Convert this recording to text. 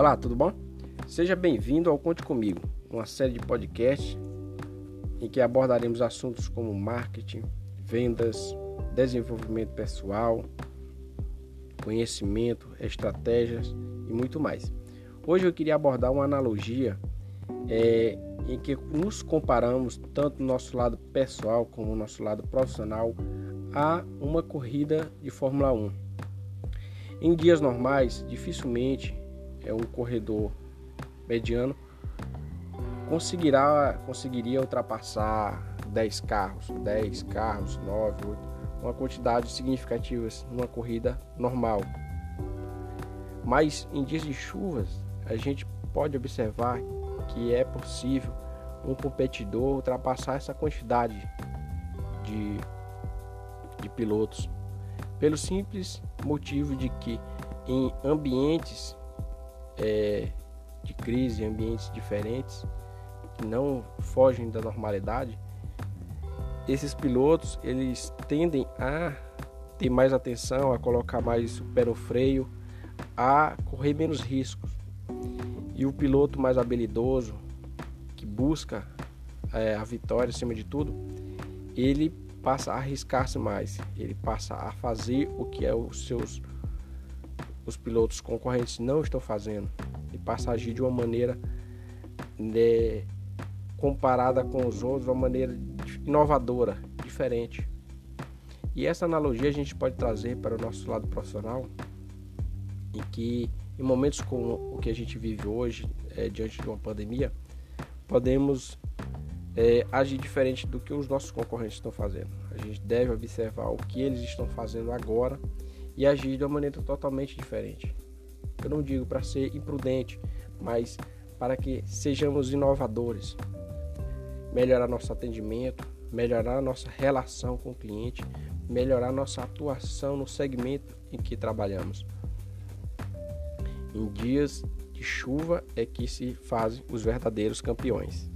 Olá, tudo bom? Seja bem-vindo ao Conte Comigo, uma série de podcasts em que abordaremos assuntos como marketing, vendas, desenvolvimento pessoal, conhecimento, estratégias e muito mais. Hoje eu queria abordar uma analogia é, em que nos comparamos tanto no nosso lado pessoal como no nosso lado profissional a uma corrida de Fórmula 1. Em dias normais, dificilmente é um corredor mediano, conseguirá, conseguiria ultrapassar 10 carros, 10 carros, 9, 8, uma quantidade significativa numa corrida normal. Mas em dias de chuvas, a gente pode observar que é possível um competidor ultrapassar essa quantidade de, de pilotos, pelo simples motivo de que em ambientes é, de crise, ambientes diferentes, que não fogem da normalidade, esses pilotos eles tendem a ter mais atenção, a colocar mais o pé no freio, a correr menos riscos. E o piloto mais habilidoso, que busca é, a vitória acima de tudo, ele passa a arriscar-se mais, ele passa a fazer o que é os seus os pilotos concorrentes não estão fazendo e passa a agir de uma maneira né, comparada com os outros, uma maneira inovadora, diferente. E essa analogia a gente pode trazer para o nosso lado profissional, em que em momentos como o que a gente vive hoje, é, diante de uma pandemia, podemos é, agir diferente do que os nossos concorrentes estão fazendo. A gente deve observar o que eles estão fazendo agora e agir de uma maneira totalmente diferente. Eu não digo para ser imprudente, mas para que sejamos inovadores, melhorar nosso atendimento, melhorar nossa relação com o cliente, melhorar nossa atuação no segmento em que trabalhamos. Em dias de chuva é que se fazem os verdadeiros campeões.